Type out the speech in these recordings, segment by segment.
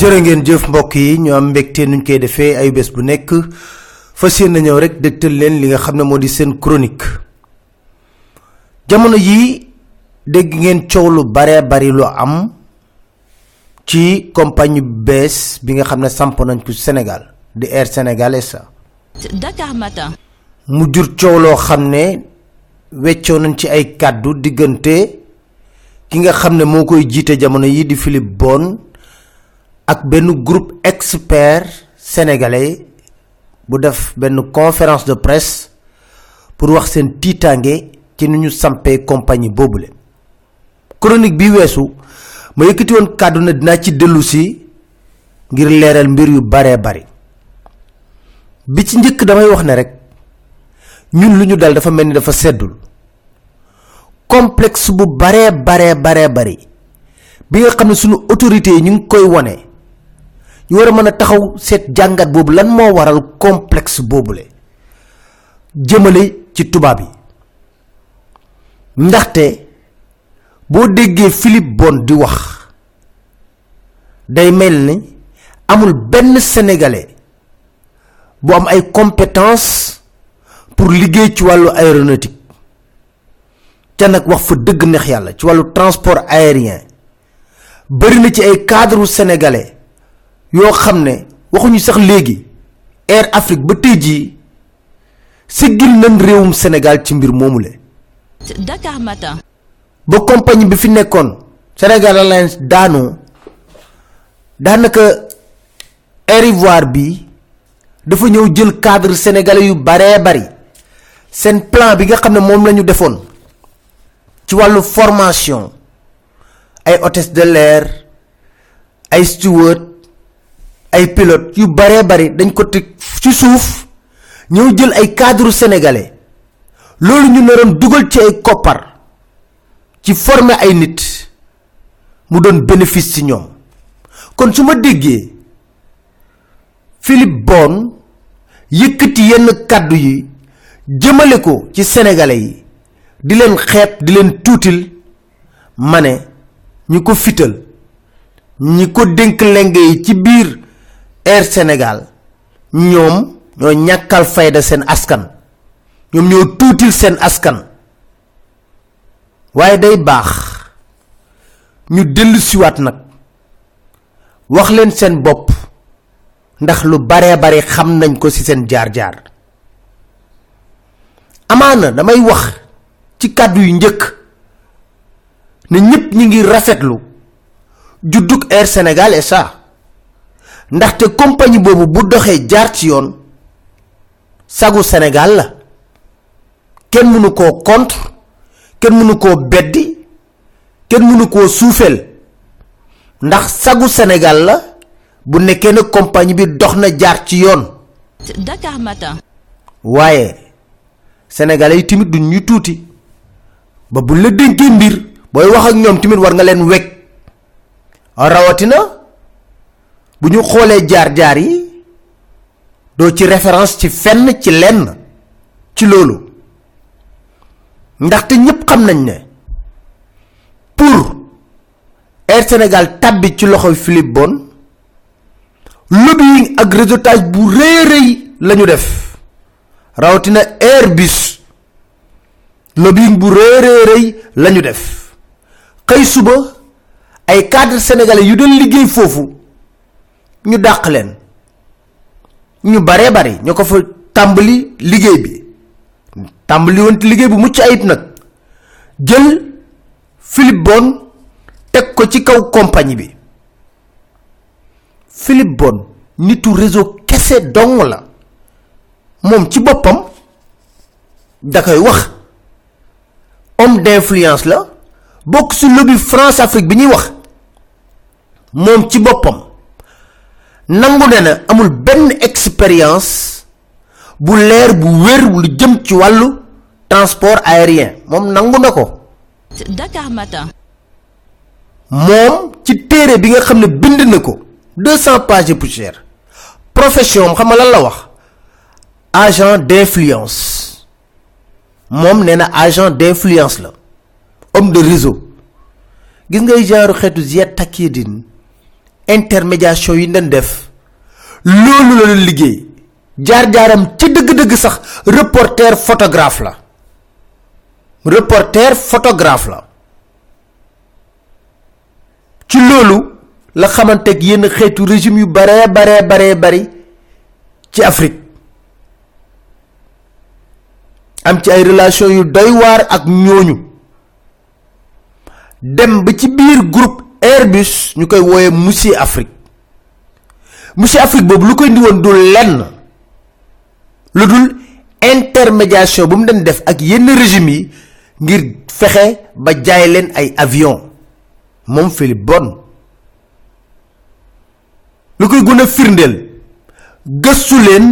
jërë ngeen jëf mbokk yi ñu am mbégte nuñ koy defee ay bés bu nekk. Fas yéen ñëw rek dégtal leen li nga xam ne moo di seen chronique. Jamono yii dégg ngeen coow lu bare bari lu am ci compagnie bees bi nga xam ne samp nañ ko Sénégal di Air Sénégal SA Dakar Matin. mu jur coow loo xam ne weccoo nañ ci ay kàddu diggante ki nga xam ne moo koy jiite jamono yi di Philippe Bon ak benn groupe expert sénégalais bu def benn conférence de presse pour wax seen tiitange ci ni ñu sampee compagnie boobule. Chronique bi weesu ma yëkkati woon kàddu na dinaa ci dellu si ngir leeral mbir yu baree bari. Bi ci njëkk damay wax ne rek ñun lu ñu dal dafa mel ni dafa seddul. Complexe bu baree baree baree bari bi nga xam ne suñu autorité ñu ngi koy wone ñu war a mën a taxaw seet jàngat boobu lan moo waral complexe boobule. Jëmale ci tubaab yi. Ndaxte boo déggee Philippe Bon di wax day mel ni amul benn sénégalais bu am ay compétences pour liggéey ci wàllu aéronautique. Te nag wax fa dëgg yàlla ci wàllu transport aérien bari na ci ay cadre sénégalais yoo xam ne waxuñu sax léegi Air Afrique ba tey jii siggil nañ réewum Sénégal ci mbir moomule Dakar Matin. ba compagnie bi fi nekkoon Sénégal Airlines daanoo daanaka Air Ivoire bi dafa ñëw jël cadre sénégalais yu baree bari seen plan bi nga xam ne moom la ñu defoon ci wàllu formation ay hôtesse de l'air ay steward ay pilote yu baree bari dañ ko teg ci suuf ñëw jël ay cadre sénégalais loolu ñu naroon dugal ci ay koppar ci former ay nit mu doon bénéfice ci ñoom. kon su ma déggee Philippe Bon yëkkati yenn kàddu yi jëmale ko ci sénégalais yi di leen xeeb di leen tuutil ma ne ñi ko fital ñi ko dénk ci biir Air Sénégal ñoom ñoo ñàkkal fayda seen askan. Ñoom ñoo seen askan. Waaye day baax. Ñu dellu siwaat nag. Wax leen seen bopp. Ndax lu baree bare xam nañ ko ci seen jaar-jaar. Amaana damay wax ci kàddu yu ne ñi ngi rafetlu. Juddug Air Sénégal SA ndaxte compagnie boobu bu doxee jaar ci yoon sagu Sénégal la. Kenn mënu koo contre kenn mënu koo beddi kenn mënu koo suufeel. Ndax sagu Sénégal la bu nekkee ne compagnie bi dox na jaar ci yoon. Dakar Matin. waaye sénégalais yi tamit duñ ñu tuuti. Ba bu la dénkee mbir booy wax ak ñoom tamit war nga leen wekk. Rawatina bu ñu xoolee jaar-jaar yi doo ci référence ci fenn ci lenn ci xam nañ ne pour Air Sénégal tàbbi ci loxoy Philippe Bon lobbying ak réseautage bu rëy rëy lañu def. Rawatina Airbus lobbying bu rëy lañu def. Xëy suba ay cadre sénégalais yu doon liggéey foofu ñu dàq leen. ñu baree bari ñoo ko fa tàmbali liggéey bi. tàmbali woon liggéey bu mucc ayib nag. jël Philippe Bon teg ko ci kaw compagnie bi. Philippe Bon nitu réseau kese dong la. moom ci boppam da koy wax. homme la. bokk ci lobby France Afrique bi ñuy wax. moom ci boppam nangu ne na amul benn expérience bu leer bu wér lu jëm ci wàllu transport aérien. Moom nangu na ko. Dakar Matin. moom ci téere bi nga xam ne bind na ko. deux cent pages poussière profession am xam lan la wax? Agent d'influence. Moom nee na agent d'influence la. Homme de réseau. Gis ngay genre xeetu Takieddine intermédiation yi dañ def. Loolu la doon liggéey. Jaar-jaaram ci dëgg-dëgg sax reporter photographe la. Reporter photographe la. Ci loolu la xamanteeg yenn xeetu régime yu bare bare bare bari ci afrique. Am ci ay relation yu doy waar ak ñooñu. Dem ba ci biir groupe airbus ñu koy wooye monsieur afrique. Monsieur afrique boobu lu koy indi woon du lenn lu dul intermédiation bu mu den def ak yenn régime yi ngir fexe ba jaay leen ay avion. Moom philippe bon lu koy gën a firndeel gëstu leen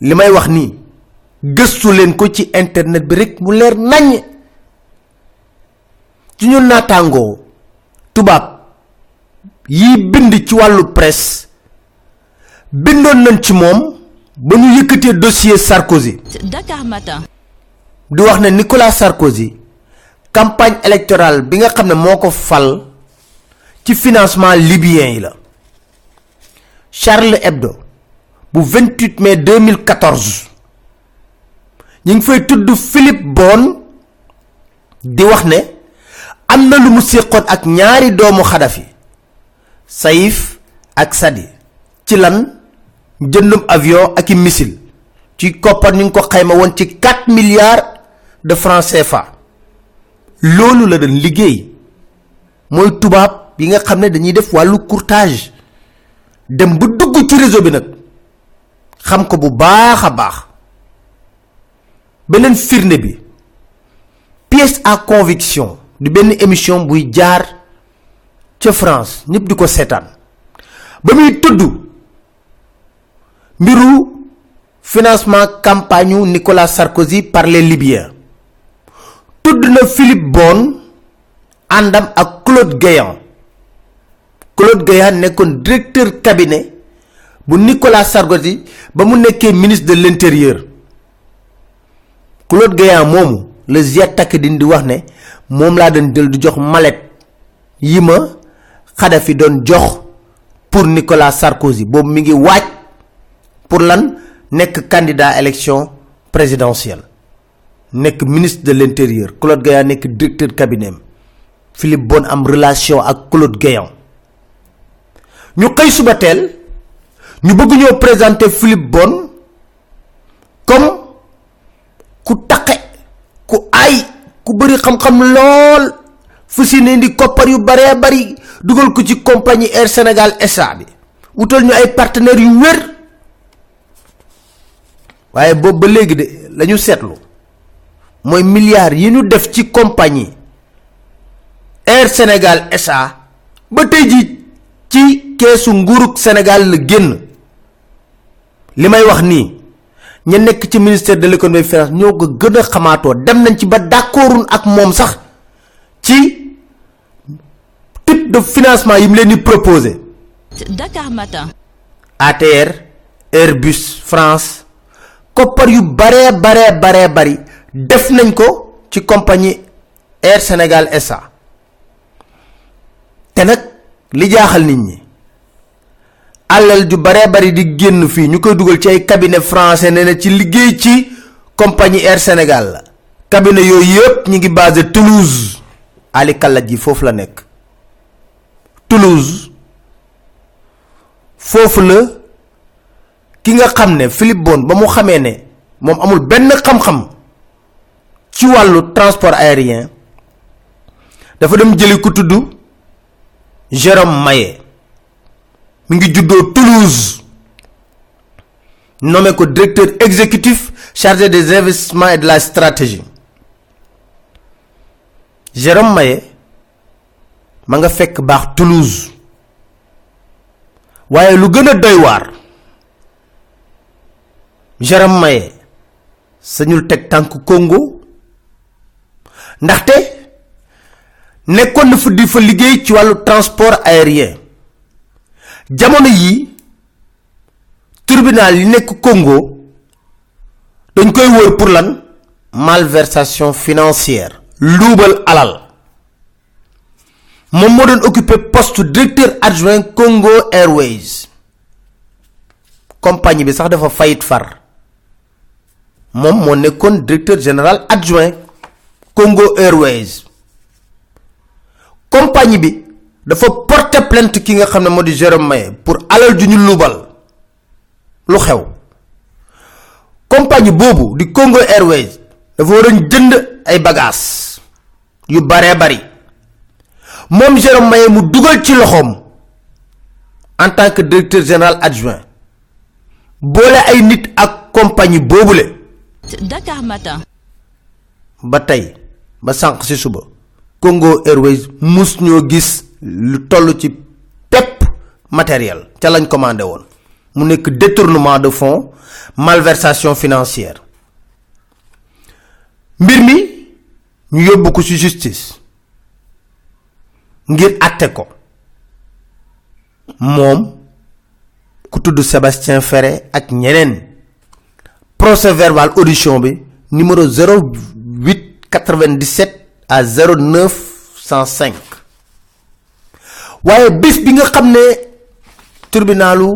li may wax nii. Gëstu leen ko ci internet bi rek mu leer nañ ci ñun naataangoo tubaab yi bind ci wàllu presse. Bindoon nañ ci moom ba ñu yëkkatee dossier sarkozy. Dakar Matin. di wax ne nicolas sarkozy campagne électorale bi nga xam ne moo ko fal ci financement libyen yi la. Charles hebdo bu 28 mai 2014 ñi ngi fay tudd philippe bon di wax ne am na lu mu séqoon ak ñaari doomu xadafi saïf ak sadi. Ci lan? Avion ak i missile. Ci koppar ñu ko xayma woon ci 4 milliards de francs CFA. Loolu la doon liggéey. Mooy nga dañuy def courtage. Dem dugg ci réseau bi xam ko bu pièce à conviction di benn émission buy ca France ñëpp di ko seetaan. Ba muy tudd mbiru financement campagne u Nicolas Sarkozy par les Libyens. Tudd na Philippe Bon àndam ak Claude Guéant. Claude Guéant nekkoon directeur cabinet bu Nicolas Sarkozy ba mu nekkee ministre de l'intérieur. Claude Guéant moomu la Ziad Takieddine di wax ne moom laa doon jël di jox yi Kadhafi doon jox pour Nicolas Sarkozy. Boobu mi ngi waaj pour lan? Nekk candidat élection présidentielle. Nekk ministre de l'intérieur. Claude Guéant nekk directeur cabinet. Philippe Bon am relation ak Claude Guéant. Ñu xëy suba teel ñu bëgg ñoo présenter Philippe Bon comme ku taqe ku ay ku bëri xam-xam lool. Fu ne di koppar yu baree bari dugal ko ci compagnie Air Sénégal SA bi. Wutal ñu ay partenaires yu wér. Waaye boobu ba léegi de la ñu seetlu mooy milliards yi ñu def ci compagnie Air Sénégal SA ba tey ji ci keesu nguurug Sénégal la génn. Li may wax nii ña nekk ci ministère de l'économie finance ñoo ko gën a xamaatoo. Dem nañ ci ba d'accordun ak moom sax ci type de financement yi mu leen di proposer. Dakar Matin. ATR Airbus France koppar yu baree baree baree bari def nañ ko ci compagnie Air Sénégal SA te nag li jaaxal nit ñi alal ju baree bari di génn fii ñu koy dugal ci ay cabinet français ne na ci liggéey ci compagnie Air Sénégal la. Cabinet yooyu yëpp ñu ngi basé Toulouse Ali Kalaj ji foofu la nekk Toulouse foofu la ki nga xam ne Philippe Bon ba mu xamee ne moom amul benn xam-xam ci wàllu transport aérien dafa dem jëli ku tudd Jérôme Maé mi ngi juddoo Toulouse. Nommé ko directeur exécutif chargé des investissements et de la stratégie. Jérôme Maé ma nga fekk baax Toulouse. Waaye lu gën a doy waar sañul teg tànk Congo ndaxte nekkoon na fa di fa liggéey ci wàllu transport aérien. Jamono yi tribunal yi nekk Congo dañ koy wër pour lan? Malversation financière. Luubal alal moom moo doon occupé poste directeur adjoint Congo Airways. Compagnie bi sax dafa fayit far. Moom moo nekkoon directeur général adjoint Congo Airways. Compagnie bi dafa porter plainte ki nga xam ne moo di Jérôme Maé pour alal ju ñu lubal lu xew. Compagnie boobu di Congo Airways dafa waroon jënd ay bagages yu baree bari moom Jérôme Maé mu dugal ci loxoom en tant que directeur général adjoint boole ay nit ak compagnie boobule. Dakar Matin. ba tey ba sànq ci suba Congo Airways mus ñoo gis lu toll ci pepp matériel ca lañ commandé woon. Mu nekk détournement de fonds malversation financière. Mbir mi ñu yóbbu ko ci justice ngir àtte ko. Moom ku tudd Sébastien Ferré ak ñeneen. Procès verbal audition bi numéro 0897 à 0905 waaye bés bi nga xam tribunalu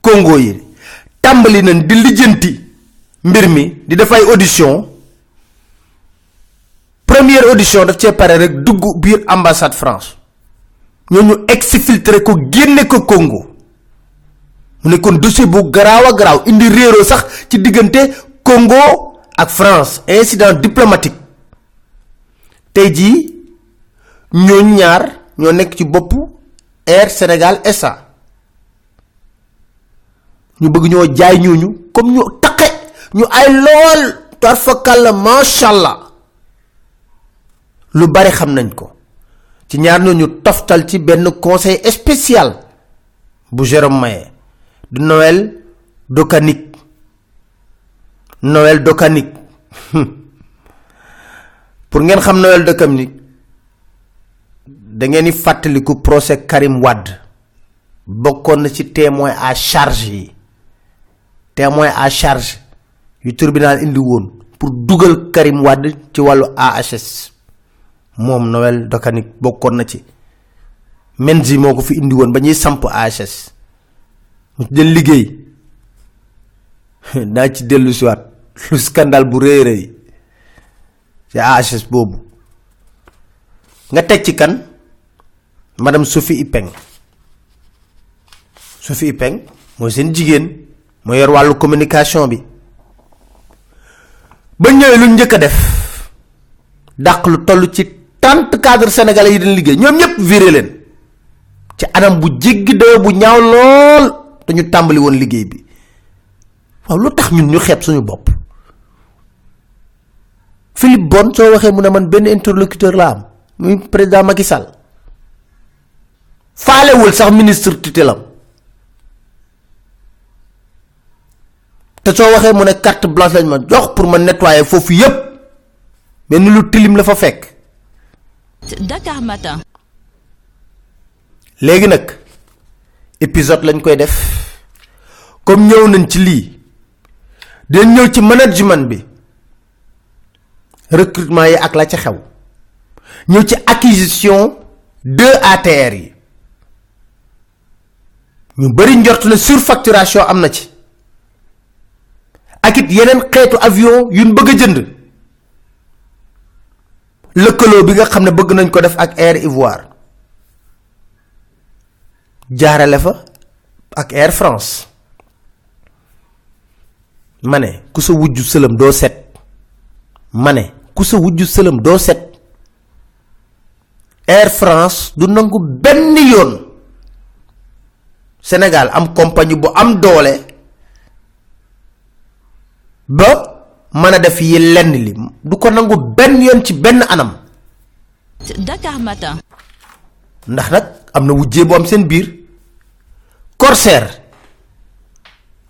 Congo yi tàmbali nañ di mbir mi di audition première audition daf cee pare rek dugg biir ambassade France. Ñooñu exfiltré ko génne ko Congo. Mu nekkoon dossier bu garaaw a garaaw indi réeroo sax ci diggante Congo ak France incident diplomatique. Tey jii ñooñ ñaar ñoo nekk ci bopp Air Sénégal SA ñu bëgg ñoo jaay ñooñu comme ñu taqe ñu ay lool tarfakalla macha allah lu bari xam nañ ko. ci ñaar ñooñu toftal ci benn conseil spécial bu Jérôme Maé du Noël Docanique. Noël Docanique. Pour ngeen xam Noël Docanique da ngeen di fàttaliku procès Karim Wade. bokkoon na ci témoin à charge yi. témoin à charge yu tribunal indi woon pour dugal Karim Wade ci wàllu AHS moom Noël Docanique bokkoon na ci. Menzi moo ko fi indi woon ba ñuy samp AHS mu ci jël liggéey. Daa ci dellu si waat. Lu scandale bu rëy ci AHS boobu. Nga teg ci kan? Madame Sophie Ipeng. Sophie Ipeng mooy seen jigéen. Moo yor wàllu communication bi. Ba ñëwee lu a def. Dàq lu toll ci tant cadre sénégalais yi dañ liggéey ñoom ñëpp viré leen. Ci anam bu jéggi dayoo bu ñaaw lool dañu tàmbali woon liggéey bi. Waaw lu tax ñun ñu xeeb suñu bopp? Philippe Bon soo waxee mu ne man benn interlocuteur la am muy président Macky Sall. Faalewul sax ministre tutelam. Te soo waxee mu ne carte blanche lañ ma jox pour ma nettoyer yépp tilim la fa fekk Dakar Matin. léegi nag épisode lañ koy def. Comme ñëw nañ ci lii dañ ñëw ci management bi recrutement yi ak la ca xew. Ci acquisition deux ATR yi. Ñu bari njort na surfacturation am ci. Ak it avion yuñ bëgg jënd lëkkaloo bi nga xam bëgg nañ ko def ak Air Ivoire. Jaarale fa ak Air France. Ma ne ku sa wujju sëlëm doo set. Ma ne ku sa wujju sëlëm doo set. Air France du nangu benn yoon. Sénégal am compagnie bu am doole. Ba mën a def yi lenn li. Du ko nangu benn yoon ci benn anam. Dakar Matin. ndax nag am na wujjee bu am seen biir. Corsair.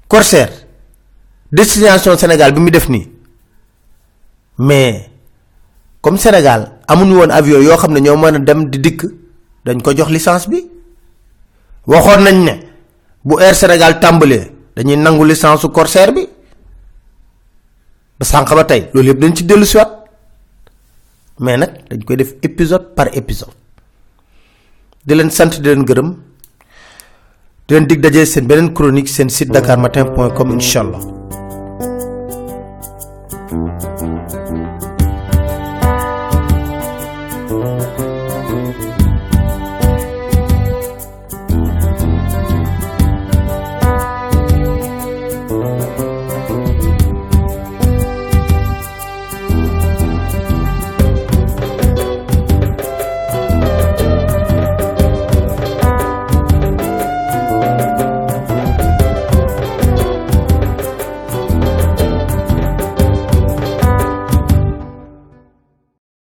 Corsair. Destination Sénégal bi mu def nii. Mais comme Sénégal amuñu woon avion yoo xam ne ñoo mën a dem di dikk dañ ko jox licence bi. Waxoon nañ ne bu Air Sénégal tàmbalee dañuy nangu licence su Corsair bi ba sànq ba tey loolu yëpp dañ ci dellu siwaat mais nag dañ koy def épisode par épisode. Di leen sant di leen gërëm. Di leen dig dajee seen beneen chronique seen site dakar matin point com inshallah